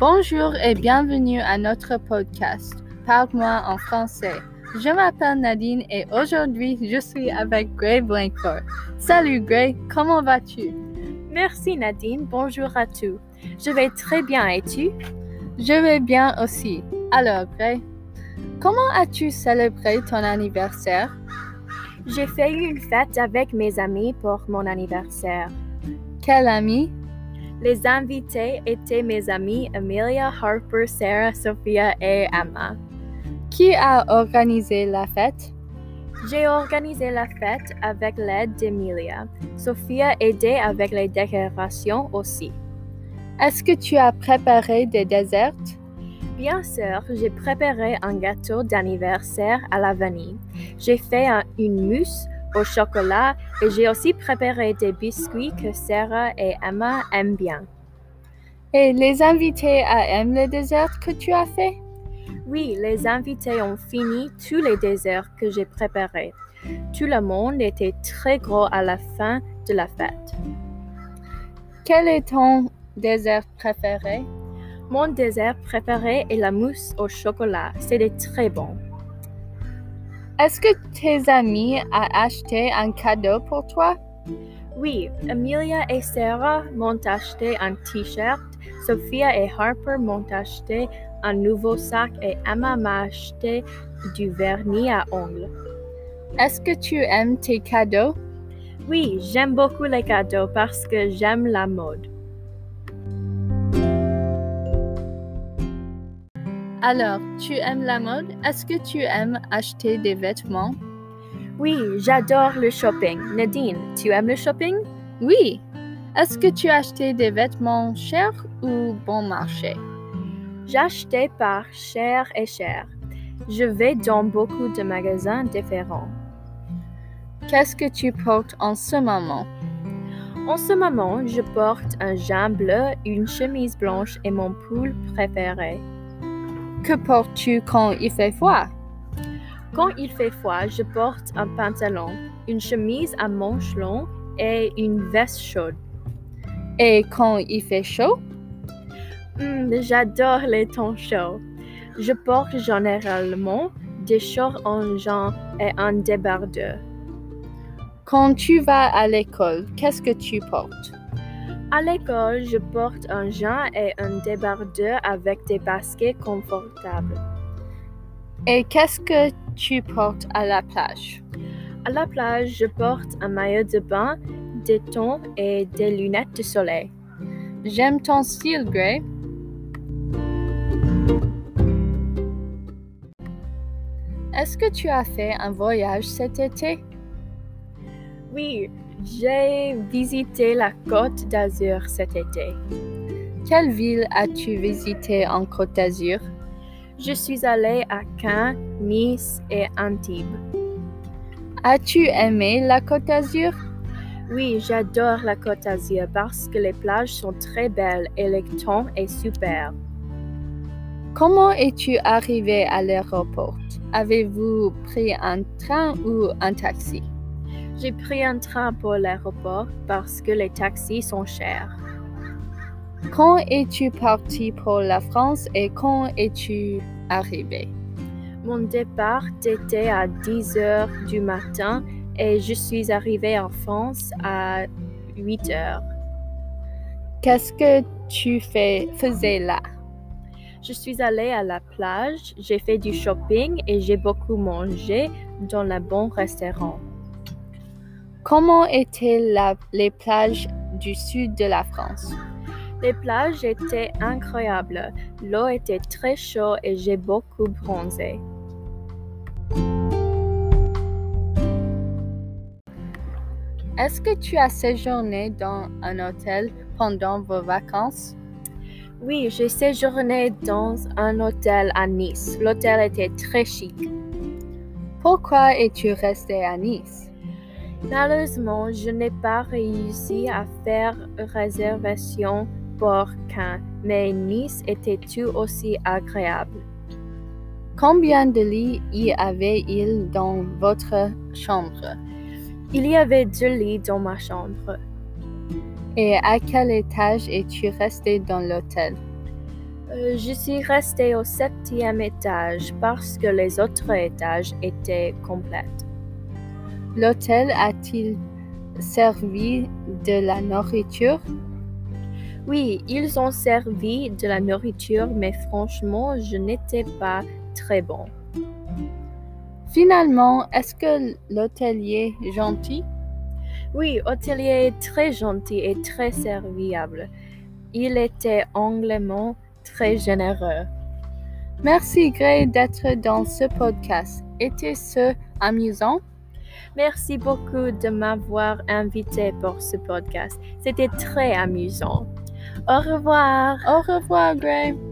Bonjour et bienvenue à notre podcast. Parle-moi en français. Je m'appelle Nadine et aujourd'hui je suis avec Gray Blankford. Salut Gray, comment vas-tu? Merci Nadine, bonjour à tous. Je vais très bien et tu? Je vais bien aussi. Alors Gray, comment as-tu célébré ton anniversaire? J'ai fait une fête avec mes amis pour mon anniversaire. Quel ami? Les invités étaient mes amis Amelia, Harper, Sarah, Sophia et Emma. Qui a organisé la fête? J'ai organisé la fête avec l'aide d'Emilia. Sophia aidait avec les décorations aussi. Est-ce que tu as préparé des desserts? Bien sûr, j'ai préparé un gâteau d'anniversaire à la vanille. J'ai fait un- une mousse au chocolat et j'ai aussi préparé des biscuits que Sarah et Emma aiment bien. Et les invités aiment les desserts que tu as fait? Oui, les invités ont fini tous les desserts que j'ai préparés. Tout le monde était très gros à la fin de la fête. Quel est ton dessert préféré? Mon dessert préféré est la mousse au chocolat. C'était très bon. Est-ce que tes amis ont acheté un cadeau pour toi? Oui, Amelia et Sarah m'ont acheté un t-shirt, Sophia et Harper m'ont acheté un nouveau sac et Emma m'a acheté du vernis à ongles. Est-ce que tu aimes tes cadeaux? Oui, j'aime beaucoup les cadeaux parce que j'aime la mode. Alors, tu aimes la mode? Est-ce que tu aimes acheter des vêtements? Oui, j'adore le shopping. Nadine, tu aimes le shopping? Oui. Est-ce que tu as acheté des vêtements chers ou bon marché? J'achetais par cher et cher. Je vais dans beaucoup de magasins différents. Qu'est-ce que tu portes en ce moment? En ce moment, je porte un jean bleu, une chemise blanche et mon pull préféré. Que portes-tu quand il fait froid? Quand il fait froid, je porte un pantalon, une chemise à manches longues et une veste chaude. Et quand il fait chaud? Hmm, J'adore les tons chauds. Je porte généralement des shorts en jean et un débardeur. Quand tu vas à l'école, qu'est-ce que tu portes? À l'école, je porte un jean et un débardeur avec des baskets confortables. Et qu'est-ce que tu portes à la plage? À la plage, je porte un maillot de bain, des tons et des lunettes de soleil. J'aime ton style, Gray. Est-ce que tu as fait un voyage cet été? Oui, j'ai visité la Côte d'Azur cet été. Quelle ville as-tu visité en Côte d'Azur? Je suis allée à Caen, Nice et Antibes. As-tu aimé la Côte d'Azur? Oui, j'adore la Côte d'Azur parce que les plages sont très belles et le temps est super. Comment es-tu arrivé à l'aéroport? Avez-vous pris un train ou un taxi? J'ai pris un train pour l'aéroport parce que les taxis sont chers. Quand es-tu parti pour la France et quand es-tu arrivé? Mon départ était à 10 heures du matin et je suis arrivée en France à 8 heures. Qu'est-ce que tu fais, faisais là? Je suis allée à la plage, j'ai fait du shopping et j'ai beaucoup mangé dans le bon restaurant. Comment étaient la- les plages du sud de la France? Les plages étaient incroyables, l'eau était très chaude et j'ai beaucoup bronzé. Est-ce que tu as séjourné dans un hôtel pendant vos vacances? Oui, j'ai séjourné dans un hôtel à Nice. L'hôtel était très chic. Pourquoi es-tu resté à Nice? Malheureusement, je n'ai pas réussi à faire réservation pour Caen, mais Nice était tout aussi agréable. Combien de lits y avait-il dans votre chambre? Il y avait deux lits dans ma chambre. Et à quel étage es-tu resté dans l'hôtel? Euh, je suis restée au septième étage parce que les autres étages étaient complètes. L'hôtel a-t-il servi de la nourriture? Oui, ils ont servi de la nourriture, mais franchement, je n'étais pas très bon. Finalement, est-ce que l'hôtelier est gentil? Oui, hôtelier est très gentil et très serviable. Il était anglais très généreux. Merci Gray d'être dans ce podcast. Était-ce amusant? Merci beaucoup de m'avoir invité pour ce podcast. C'était très amusant. Au revoir. Au revoir, Gray.